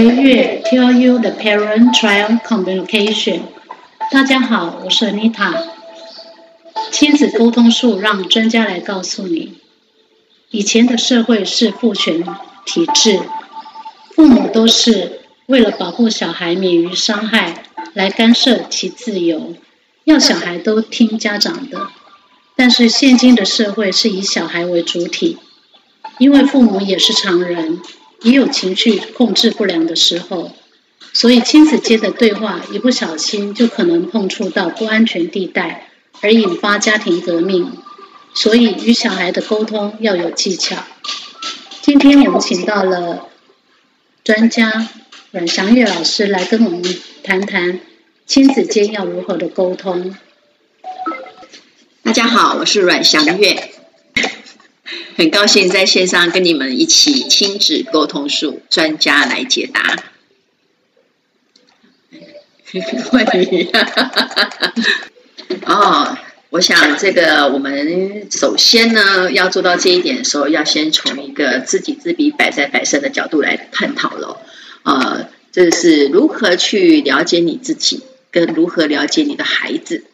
回月 Tell you the parent-child communication。大家好，我是 Anita。亲子沟通术让专家来告诉你。以前的社会是父权体制，父母都是为了保护小孩免于伤害，来干涉其自由，要小孩都听家长的。但是现今的社会是以小孩为主体，因为父母也是常人。也有情绪控制不良的时候，所以亲子间的对话一不小心就可能碰触到不安全地带，而引发家庭革命。所以与小孩的沟通要有技巧。今天我们请到了专家阮祥月老师来跟我们谈谈亲子间要如何的沟通。大家好，我是阮祥月。很高兴在线上跟你们一起亲子沟通术专家来解答。哦，我想这个我们首先呢要做到这一点的时候，要先从一个知己知彼，百战百胜的角度来探讨了。呃，这是如何去了解你自己，跟如何了解你的孩子。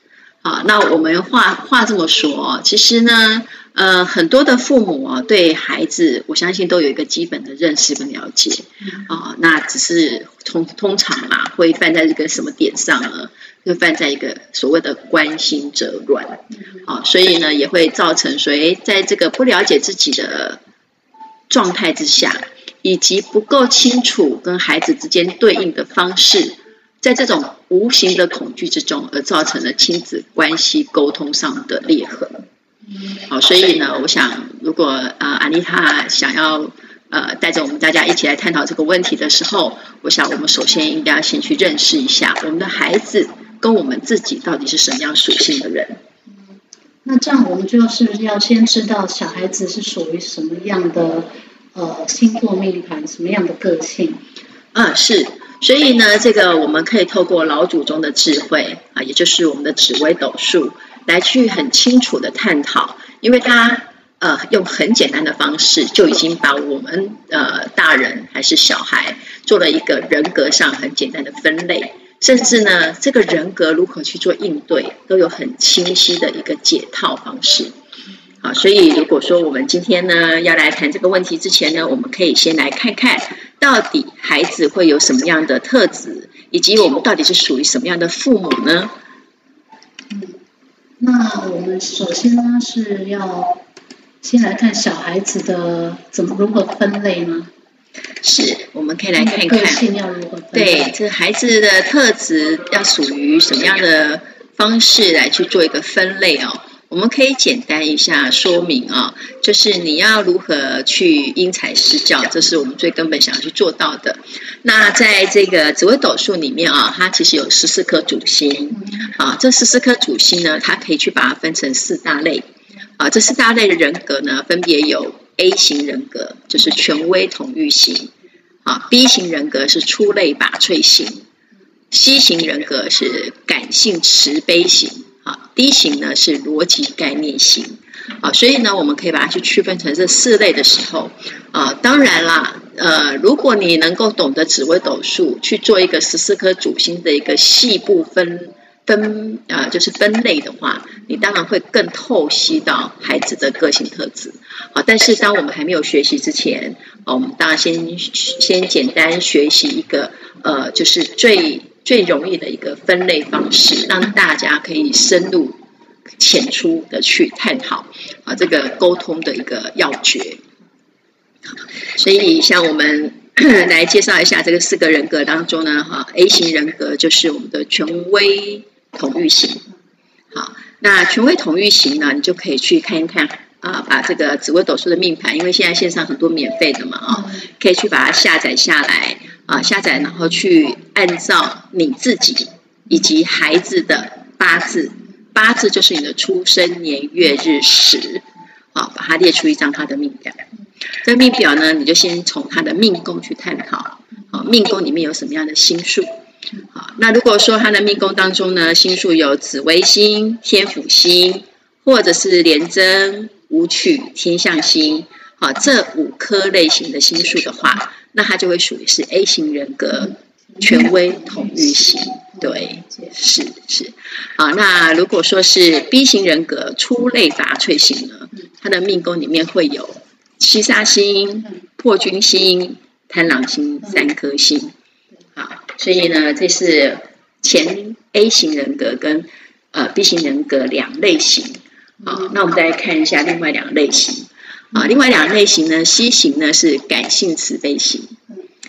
好，那我们话话这么说，其实呢。呃，很多的父母啊，对孩子，我相信都有一个基本的认识跟了解啊、呃。那只是通通常嘛，会犯在这个什么点上呢？会犯在一个所谓的关心则乱啊。所以呢，也会造成说，诶，在这个不了解自己的状态之下，以及不够清楚跟孩子之间对应的方式，在这种无形的恐惧之中，而造成了亲子关系沟通上的裂痕。好，所以呢，我想，如果呃，安妮塔想要呃，带着我们大家一起来探讨这个问题的时候，我想，我们首先应该要先去认识一下我们的孩子跟我们自己到底是什么样属性的人。那这样，我们就是要先知道小孩子是属于什么样的呃星座命盘，什么样的个性。嗯，是。所以呢，这个我们可以透过老祖宗的智慧啊，也就是我们的紫微斗数。来去很清楚的探讨，因为他呃用很简单的方式就已经把我们呃大人还是小孩做了一个人格上很简单的分类，甚至呢这个人格如何去做应对都有很清晰的一个解套方式。好，所以如果说我们今天呢要来谈这个问题之前呢，我们可以先来看看到底孩子会有什么样的特质，以及我们到底是属于什么样的父母呢？那我们首先呢是要先来看小孩子的怎么如何分类呢？是，我们可以来看一看。对，这孩子的特质要属于什么样的方式来去做一个分类哦？我们可以简单一下说明啊，就是你要如何去因材施教，这是我们最根本想要去做到的。那在这个紫微斗数里面啊，它其实有十四颗主星啊，这十四颗主星呢，它可以去把它分成四大类啊。这四大类的人格呢，分别有 A 型人格，就是权威统御型啊；B 型人格是出类拔萃型；C 型人格是感性慈悲型。，D 型呢是逻辑概念型，啊，所以呢，我们可以把它去区分成这四类的时候，啊，当然啦，呃，如果你能够懂得紫微斗数去做一个十四颗主星的一个细部分分，啊，就是分类的话，你当然会更透析到孩子的个性特质，啊，但是当我们还没有学习之前，啊，我们当然先先简单学习一个，呃，就是最。最容易的一个分类方式，让大家可以深入浅出的去探讨啊，这个沟通的一个要诀。所以，像我们 来介绍一下这个四个人格当中呢，哈，A 型人格就是我们的权威统御型。好，那权威统御型呢，你就可以去看一看啊，把这个紫微斗数的命盘，因为现在线上很多免费的嘛，啊，可以去把它下载下来。啊，下载然后去按照你自己以及孩子的八字，八字就是你的出生年月日时，好，把它列出一张他的命表。这命表呢，你就先从他的命宫去探讨，好，命宫里面有什么样的星数？好，那如果说他的命宫当中呢，星数有紫微星、天府星，或者是廉贞、武曲、天相星，好，这五颗类型的星数的话。那他就会属于是 A 型人格，权威统御型。对，是是。好，那如果说是 B 型人格，出类拔萃型呢，他的命宫里面会有七杀星、破军星、贪狼星三颗星。好，所以呢，这是前 A 型人格跟呃 B 型人格两类型。好，那我们再来看一下另外两类型。啊，另外两类型呢，C 型呢是感性慈悲型。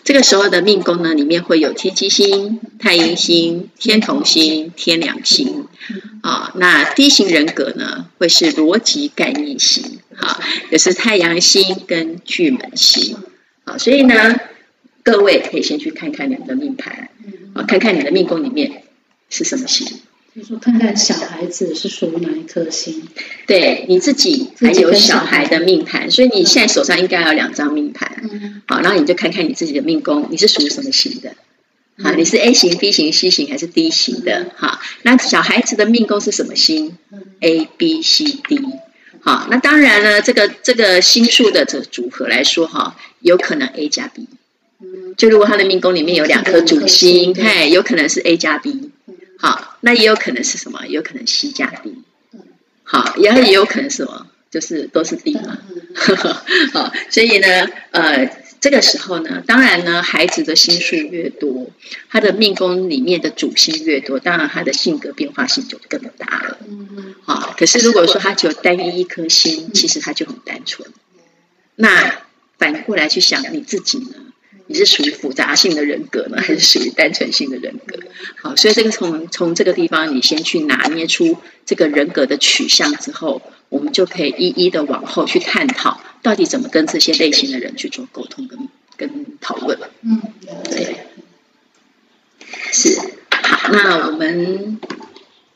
这个时候的命宫呢，里面会有天机星、太阴星、天同星、天梁星。啊，那 D 型人格呢，会是逻辑概念型。啊，也是太阳星跟巨门星。啊，所以呢，各位可以先去看看你的命盘，啊，看看你的命宫里面是什么星。就说看看小孩子是属于哪一颗星，对你自己还有小孩的命盘，所以你现在手上应该有两张命盘，嗯、好，然后你就看看你自己的命宫，你是属于什么型的？好，你是 A 型、B 型、C 型还是 D 型的？好，那小孩子的命宫是什么星？A、B、C、D。好，那当然了，这个这个星数的这组合来说，哈，有可能 A 加 B。就如果他的命宫里面有两颗主星，嘿，有可能是 A 加 B。好，那也有可能是什么？也有可能 C 加 D。好，然后也有可能是什么？就是都是 D 嘛。好，所以呢，呃，这个时候呢，当然呢，孩子的心数越多，他的命宫里面的主星越多，当然他的性格变化性就更大了。好，可是如果说他只有单一一颗星，其实他就很单纯。那反过来去想你自己呢？你是属于复杂性的人格呢，还是属于单纯性的人格？好，所以这个从从这个地方，你先去拿捏出这个人格的取向之后，我们就可以一一的往后去探讨，到底怎么跟这些类型的人去做沟通跟跟讨论。嗯，对，是好，那我们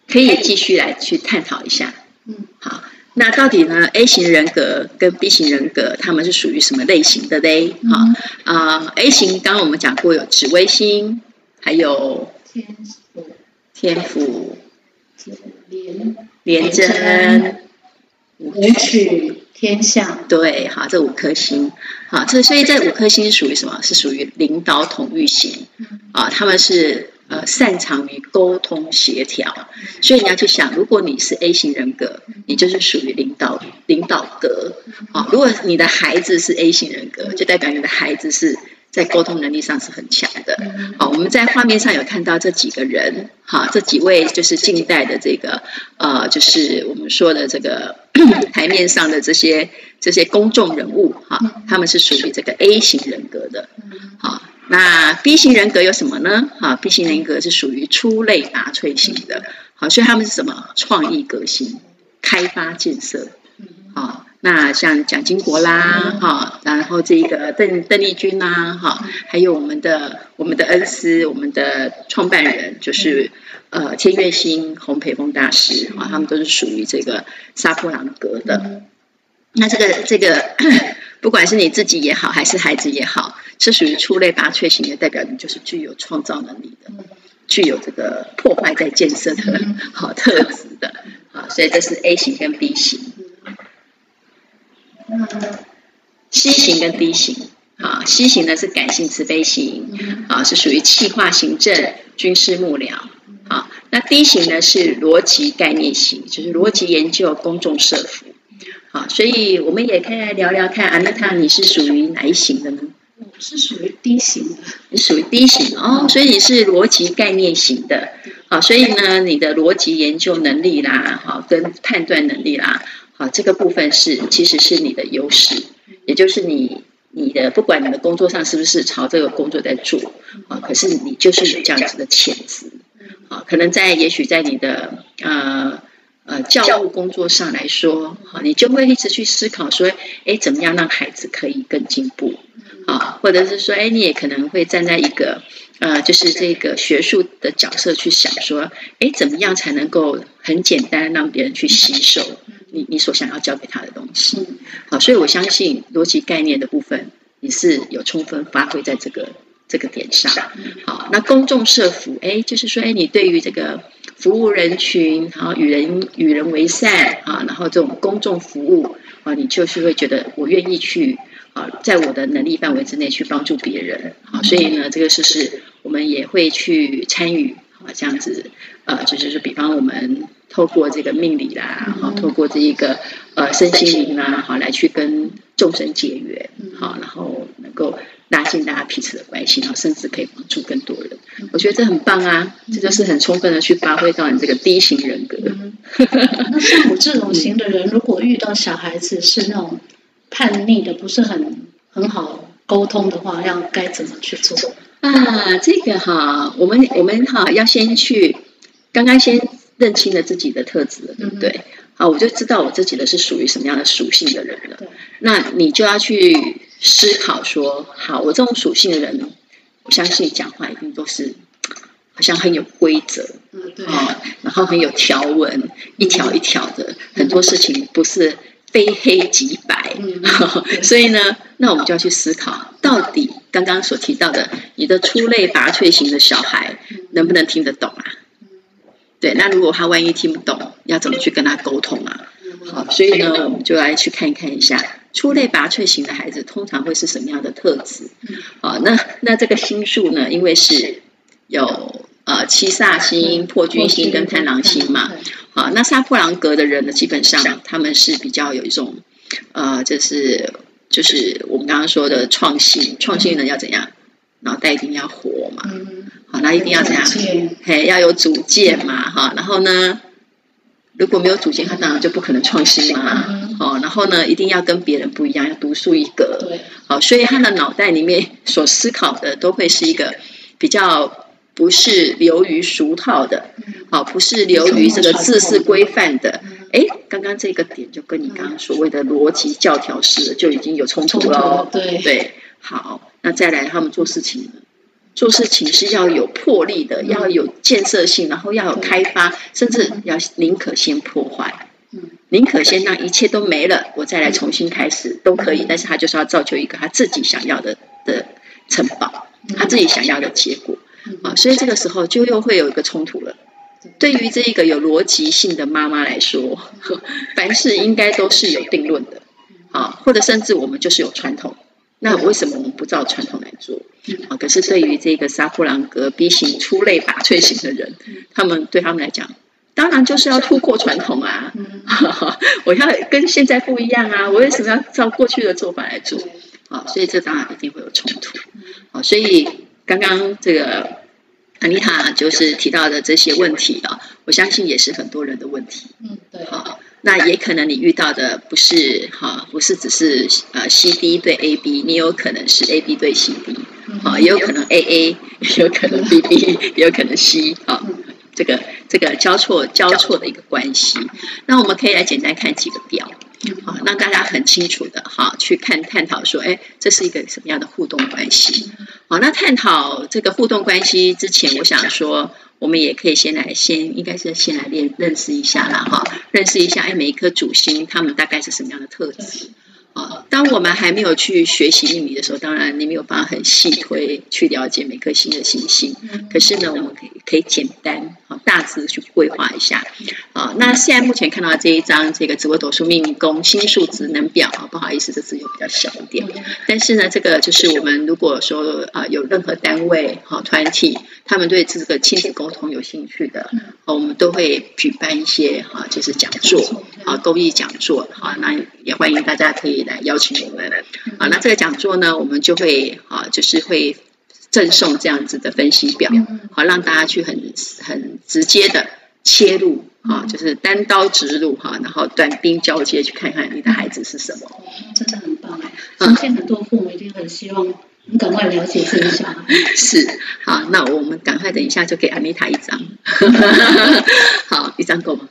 可以继续来去探讨一下。嗯，好。那到底呢？A 型人格跟 B 型人格，他们是属于什么类型的嘞？好啊、，A 型刚刚我们讲过有紫微星，还有天府、天府、廉廉贞、武曲、天相。对，好，这五颗星，好，这所以这五颗星属于什么？是属于领导统御型啊，他们是。呃，擅长于沟通协调，所以你要去想，如果你是 A 型人格，你就是属于领导领导格。好，如果你的孩子是 A 型人格，就代表你的孩子是在沟通能力上是很强的。好，我们在画面上有看到这几个人，哈，这几位就是近代的这个呃，就是我们说的这个台面上的这些这些公众人物，哈，他们是属于这个 A 型人格的，好。那 B 型人格有什么呢？哈，B 型人格是属于出类拔萃型的，好，所以他们是什么？创意革新、开发建设，好，那像蒋经国啦，哈，然后这个邓邓丽君呐，哈，还有我们的我们的恩师，我们的创办人就是呃千月星洪培峰大师，啊，他们都是属于这个沙普朗格的。那这个这个。不管是你自己也好，还是孩子也好，是属于出类拔萃型的，代表你就是具有创造能力的，具有这个破坏在建设的 好特质的，好，所以这是 A 型跟 B 型。C 型跟 D 型，啊，C 型呢是感性慈悲型，啊，是属于气化行政、军事幕僚，啊，那 D 型呢是逻辑概念型，就是逻辑研究、公众设服。好，所以我们也可以来聊聊看，安娜塔，你是属于哪一型的呢？我是属于 D 型的。你属于 D 型哦，所以你是逻辑概念型的。好，所以呢，你的逻辑研究能力啦，好，跟判断能力啦，啊，这个部分是其实是你的优势，也就是你你的不管你的工作上是不是朝这个工作在做，啊，可是你就是有这样子的潜质，啊，可能在也许在你的呃。呃，教务工作上来说，啊，你就会一直去思考说，哎，怎么样让孩子可以更进步，啊，或者是说，哎，你也可能会站在一个呃，就是这个学术的角色去想说，哎，怎么样才能够很简单让别人去吸收你你所想要教给他的东西，好，所以我相信逻辑概念的部分，你是有充分发挥在这个这个点上，好，那公众设服，哎，就是说，哎，你对于这个。服务人群，然后与人与人为善啊，然后这种公众服务啊，你就是会觉得我愿意去啊，在我的能力范围之内去帮助别人，好，所以呢，这个事是我们也会去参与，啊，这样子，呃，就是说，比方我们透过这个命理啦，好，透过这一个呃身心灵啦，好，来去跟众生结缘，好，然后能够拉近大家彼此的关系，然后甚至可以帮助更多人，我觉得这很棒啊，这就是很充分的去发挥到你这个低型人格。那像我这种型的人，如果遇到小孩子是那种。叛逆的不是很很好沟通的话，要该怎么去做啊？这个哈，我们我们哈要先去刚刚先认清了自己的特质，对不对？嗯、好，我就知道我自己的是属于什么样的属性的人了。那你就要去思考说，好，我这种属性的人，我相信讲话一定都是好像很有规则，嗯，对，然后很有条文，一条一条的，嗯、很多事情不是。非黑即白，嗯、所以呢，那我们就要去思考，到底刚刚所提到的，你的出类拔萃型的小孩能不能听得懂啊？对，那如果他万一听不懂，要怎么去跟他沟通啊？好，所以呢，我们就来去看一看一下，出类拔萃型的孩子通常会是什么样的特质？好，那那这个星数呢，因为是有呃七煞星、破军星跟贪狼星嘛。好，那杀破狼格的人呢，基本上他们是比较有一种，呃，就是就是我们刚刚说的创新，创新人要怎样？脑袋一定要活嘛，好，那一定要怎样？嘿，要有主见嘛，哈，然后呢，如果没有主见，他当然就不可能创新嘛，好，然后呢，一定要跟别人不一样，要独树一格，好，所以他的脑袋里面所思考的都会是一个比较。不是流于俗套的，好，不是流于这个制式规范的。哎，刚刚这个点就跟你刚刚所谓的逻辑教条式就已经有冲突了。对对，好，那再来他们做事情，做事情是要有魄力的，要有建设性，然后要有开发，甚至要宁可先破坏，宁可先让一切都没了，我再来重新开始都可以。但是他就是要造就一个他自己想要的的城堡，他自己想要的结果。啊，所以这个时候就又会有一个冲突了。对于这一个有逻辑性的妈妈来说，凡事应该都是有定论的，啊，或者甚至我们就是有传统，那为什么我们不照传统来做？啊，可是对于这个杀破狼格 B 型出类拔萃型的人，他们对他们来讲，当然就是要突破传统啊，我要跟现在不一样啊，我为什么要照过去的做法来做？啊，所以这当然一定会有冲突。啊，所以。刚刚这个安妮塔就是提到的这些问题啊，我相信也是很多人的问题。嗯，对。好，那也可能你遇到的不是哈，不是只是呃 C D 对 A B，你有可能是 A B 对 C D，啊，也有可能 A A，也有可能 B B，也有可能 C 啊，这个这个交错交错的一个关系。那我们可以来简单看几个表。好，让大家很清楚的哈，去看探讨说，哎，这是一个什么样的互动关系？好，那探讨这个互动关系之前，我想说，我们也可以先来先，应该是先来练认识一下啦哈，认识一下，哎，每一颗主星他们大概是什么样的特质？啊，当我们还没有去学习命理的时候，当然你没有办法很细推去了解每颗星的行星。可是呢，我们可以可以简单大致去规划一下。啊，那现在目前看到这一张这个紫微斗数命宫星数职能表啊，不好意思，这字又比较小一点。但是呢，这个就是我们如果说啊有任何单位哈团体，他们对这个亲子沟通有兴趣的，我们都会举办一些哈就是讲座啊公益讲座啊，那也欢迎大家可以。来邀请我们，啊，那这个讲座呢，我们就会啊，就是会赠送这样子的分析表，好，让大家去很很直接的切入，啊，就是单刀直入哈，然后短兵交接去看看你的孩子是什么，真的很棒哎！相信很多父母一定很希望你赶快了解这一下。是，好，那我们赶快等一下就给安妮塔一张，好，一张够吗？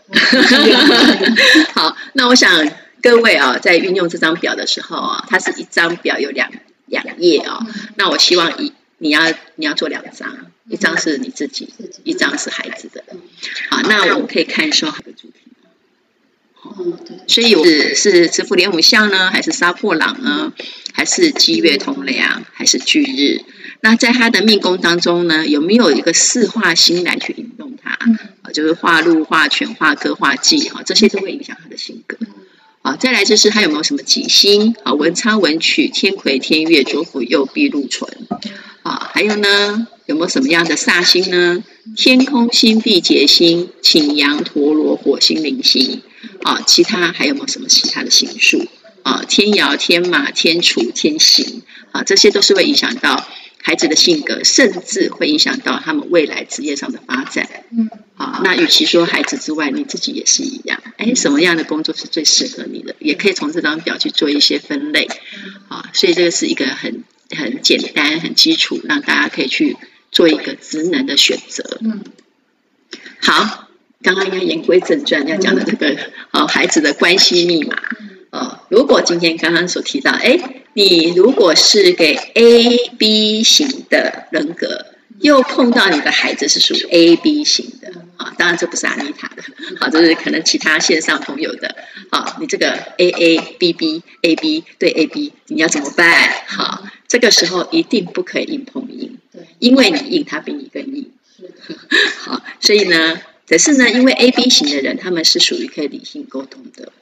好，那我想。各位啊，在运用这张表的时候啊，它是一张表有两两页啊。那我希望一你要你要做两张，一张是你自己，一张是孩子的。好，那我们可以看说好的主题。所以是是紫府连武相呢，还是杀破狼呢，还是积月同梁，还是巨日？那在他的命宫当中呢，有没有一个四化星来去引动他？啊，就是化禄、化权、化科、化忌哈，这些都会影响他的性格。好，再来就是他有没有什么吉星？啊，文昌、文曲、天魁、天月、左辅、右弼、禄存。啊，还有呢，有没有什么样的煞星呢？天空星、地劫星、擎羊、陀罗、火星、铃星。啊，其他还有没有什么其他的星数？啊，天姚、天马、天厨、天刑。啊，这些都是会影响到孩子的性格，甚至会影响到他们未来职业上的发展。嗯。啊，那与其说孩子之外，你自己也是一样。哎，什么样的工作是最适合你的？也可以从这张表去做一些分类。啊，所以这个是一个很很简单、很基础，让大家可以去做一个职能的选择。嗯。好，刚刚应该言归正传，要讲的这个呃孩子的关系密码。呃，如果今天刚刚所提到，哎，你如果是给 A、B 型的人格。又碰到你的孩子是属于 A B 型的啊，当然这不是阿妮塔的，好，这是可能其他线上朋友的，好，你这个 A A B B A B 对 A B，你要怎么办？好，这个时候一定不可以硬碰硬，因为你硬，他比你更硬，好，所以呢，可是呢，因为 A B 型的人他们是属于可以理性沟通的，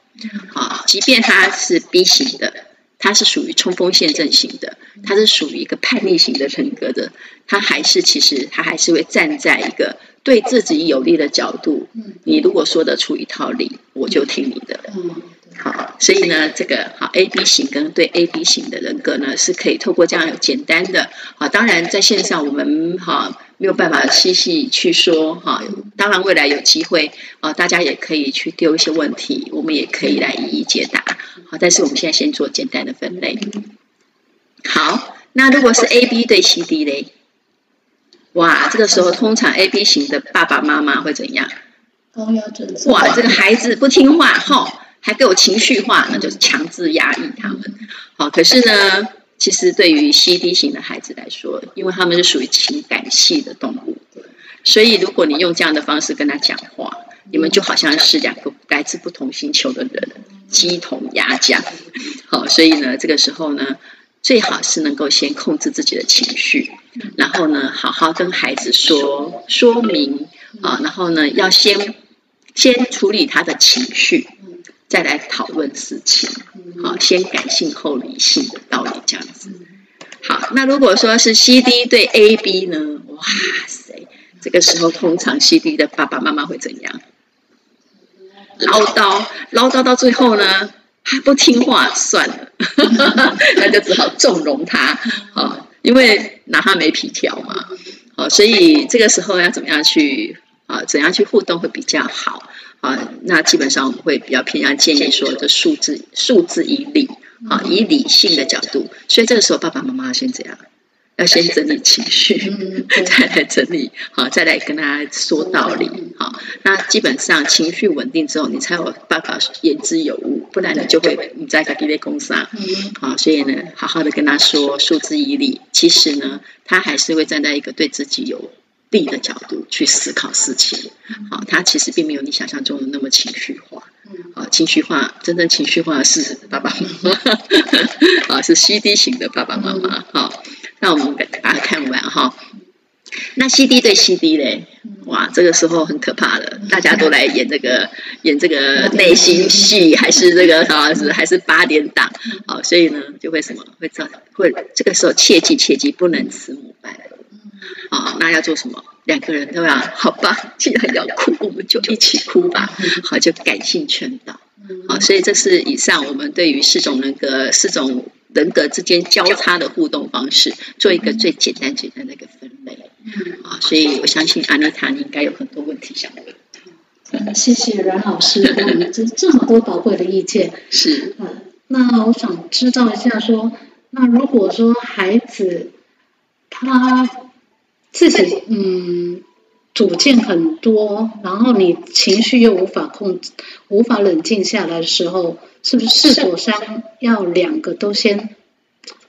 好，即便他是 B 型的。他是属于冲锋陷阵型的，他是属于一个叛逆型的人格的，他还是其实他还是会站在一个对自己有利的角度。你如果说得出一套理，我就听你的。好，所以呢，这个好 A B 型跟对 A B 型的人格呢，是可以透过这样有简单的。好，当然在线上我们哈没有办法细细去说哈。当然未来有机会啊，大家也可以去丢一些问题，我们也可以来一一解答。好，但是我们现在先做简单的分类。好，那如果是 A B 对 C D 嘞？哇，这个时候通常 A B 型的爸爸妈妈会怎样？高压准。哇，这个孩子不听话，哈。还给我情绪化，那就是强制压抑他们。好，可是呢，其实对于 CD 型的孩子来说，因为他们是属于情感系的动物，所以如果你用这样的方式跟他讲话，你们就好像是两个来自不同星球的人，鸡同鸭讲。好，所以呢，这个时候呢，最好是能够先控制自己的情绪，然后呢，好好跟孩子说说明啊，然后呢，要先先处理他的情绪。再来讨论事情，好，先感性后理性的道理这样子。好，那如果说是 C D 对 A B 呢？哇塞，这个时候通常 C D 的爸爸妈妈会怎样？唠叨，唠叨到最后呢，还 不听话，算了，那就只好纵容他，好，因为拿他没皮条嘛，好，所以这个时候要怎么样去啊？怎样去互动会比较好？啊，那基本上我们会比较偏向建议说，这数字数字以理啊，以理性的角度。所以这个时候，爸爸妈妈先怎样？要先整理情绪，再来整理，好，再来跟他说道理。好，那基本上情绪稳定之后，你才有办法言之有物，不然你就会你在给他攻杀。好，所以呢，好好的跟他说数之以理，其实呢，他还是会站在一个对自己有。利的角度去思考事情，好，他其实并没有你想象中的那么情绪化，啊，情绪化真正情绪化的是爸爸妈妈，啊，是 CD 型的爸爸妈妈，好，那我们给大家看完哈，那 CD 对 CD 嘞，哇，这个时候很可怕了，大家都来演这个 演这个内心戏，还是这个啊是还是八点档，好，所以呢就会什么会造会这个时候切记切记不能慈母败儿。啊，那要做什么？两个人都要好吧？既然要哭，我们就一起哭吧。好，就感性劝导。好，所以这是以上我们对于四种人格、四种人格之间交叉的互动方式，做一个最简单、简单的一个分类。啊，所以我相信阿妮塔，你应该有很多问题想问。嗯，谢谢阮老师给我们这这么多宝贵的意见。是。嗯，那我想知道一下，说，那如果说孩子他。自己嗯，主见很多，然后你情绪又无法控制，无法冷静下来的时候，是不是是否先要两个都先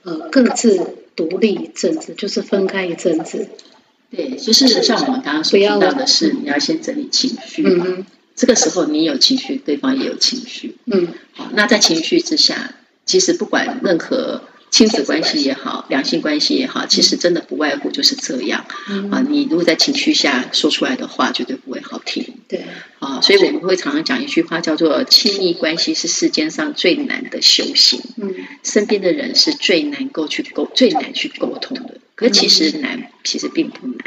呃各自独立一阵子，就是分开一阵子？对，就是像我们刚刚所提到的是，你要先整理情绪，嗯，这个时候你有情绪，对方也有情绪，嗯，好，那在情绪之下，其实不管任何。亲子关系也好，两性关系也好，其实真的不外乎就是这样。嗯、啊，你如果在情绪下说出来的话，绝对不会好听。对。啊，好，所以我们会常常讲一句话，叫做“亲密关系是世间上最难的修行”。嗯，身边的人是最难够去沟、最难去沟通的。可是其实难，其实并不难。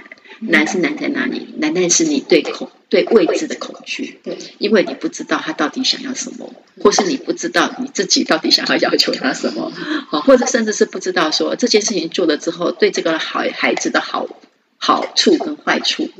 难是难在哪里？难在是你对恐、对未知的恐惧。对，因为你不知道他到底想要什么，或是你不知道你自己到底想要要求他什么。好，或者甚至是不知道说这件事情做了之后，对这个孩孩子的好好处跟坏处。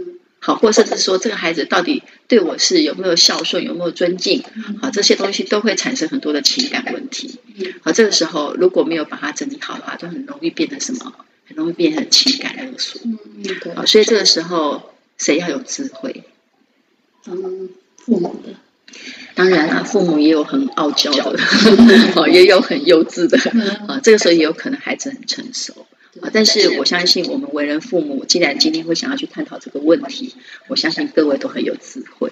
好，或甚至说这个孩子到底对我是有没有孝顺，有没有尊敬？好，这些东西都会产生很多的情感问题。好，这个时候如果没有把它整理好的话，就很容易变成什么？很容易变成情感勒索。嗯嗯，对。好，所以这个时候谁要有智慧？嗯，父母的。当然了，父母也有很傲娇的，好，也有很幼稚的。啊，这个时候也有可能孩子很成熟。啊，但是我相信我们为人父母，既然今天会想要去探讨这个问题，我相信各位都很有智慧。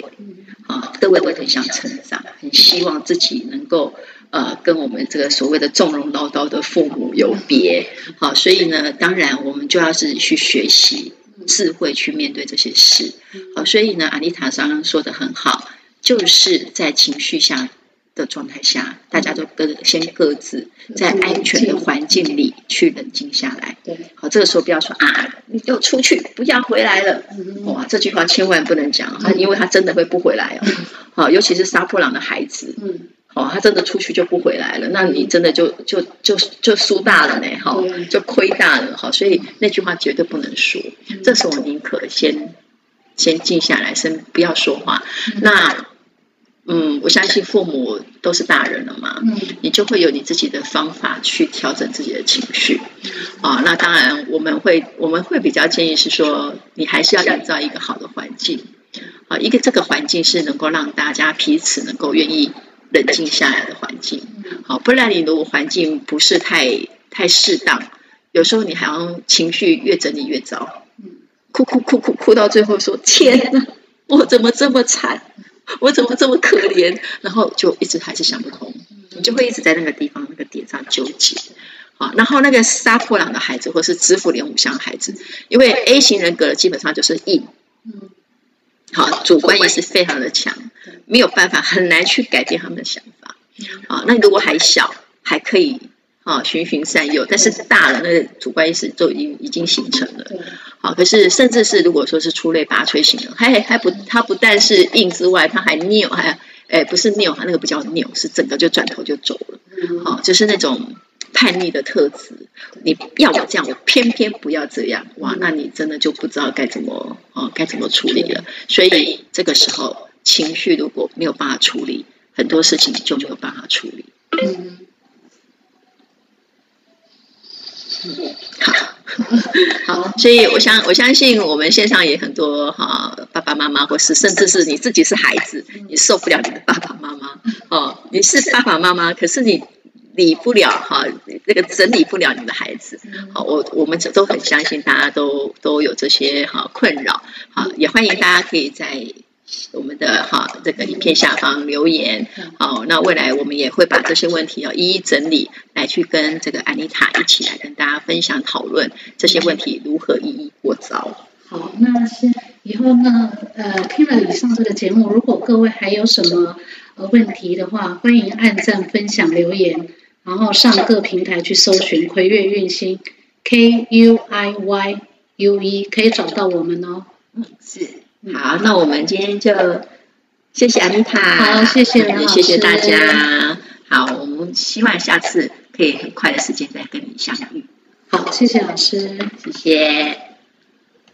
啊，各位都很想成长，很希望自己能够。呃，跟我们这个所谓的纵容唠叨的父母有别，好，所以呢，当然我们就要自己去学习智慧去面对这些事，好，所以呢，阿妮塔刚刚说的很好，就是在情绪下的状态下，大家都各先各自在安全的环境里去冷静下来，对，好，这个时候不要说啊，你给我出去，不要回来了，哇，这句话千万不能讲，因为他真的会不回来哦，好，尤其是杀破狼的孩子，嗯。哦，他真的出去就不回来了，那你真的就就就就输大了呢，哈，就亏大了，哈，所以那句话绝对不能说。这时候我宁可先先静下来，先不要说话。那嗯，我相信父母都是大人了嘛，你就会有你自己的方法去调整自己的情绪。啊，那当然我们会我们会比较建议是说，你还是要营造一个好的环境，啊，一个这个环境是能够让大家彼此能够愿意。冷静下来的环境，好，不然你如果环境不是太太适当，有时候你好像情绪越整理越糟，哭哭哭哭哭到最后说天哪，我怎么这么惨，我怎么这么可怜，然后就一直还是想不通，你就会一直在那个地方那个点上纠结，好，然后那个杀破狼的孩子或是知府连五香的孩子，因为 A 型人格的基本上就是硬。好，主观意识非常的强，没有办法，很难去改变他们的想法。啊，那如果还小，还可以啊循循善诱，但是大了，那个主观意识就已经已经形成了。可是甚至是如果说是出类拔萃型的，还还不，他不但是硬之外，他还拗，还哎不是拗，他那个不叫拗，是整个就转头就走了。好，就是那种。叛逆的特质，你要我这样，我偏偏不要这样，哇，那你真的就不知道该怎么哦，该怎么处理了。所以这个时候情绪如果没有办法处理，很多事情就没有办法处理。嗯，好，好，所以我相我相信我们线上也很多哈爸爸妈妈，或是甚至是你自己是孩子，你受不了你的爸爸妈妈哦，你是爸爸妈妈，可是你。理不了哈，这个整理不了你的孩子，好，我我们都很相信，大家都都有这些哈困扰，好，也欢迎大家可以在我们的哈这个影片下方留言，好，那未来我们也会把这些问题要一一整理，来去跟这个安妮塔一起来跟大家分享讨论这些问题如何一一过招。好，那先以后呢，呃，听了以上这个节目，如果各位还有什么呃问题的话，欢迎按赞、分享、留言。然后上各平台去搜寻葵月运星，K U I Y U E，可以找到我们哦。嗯，是。好，那我们今天就谢谢安妮塔，好，谢谢梁老师，谢谢大家。好，我们希望下次可以很快的时间再跟你相遇。好，谢谢老师，谢谢。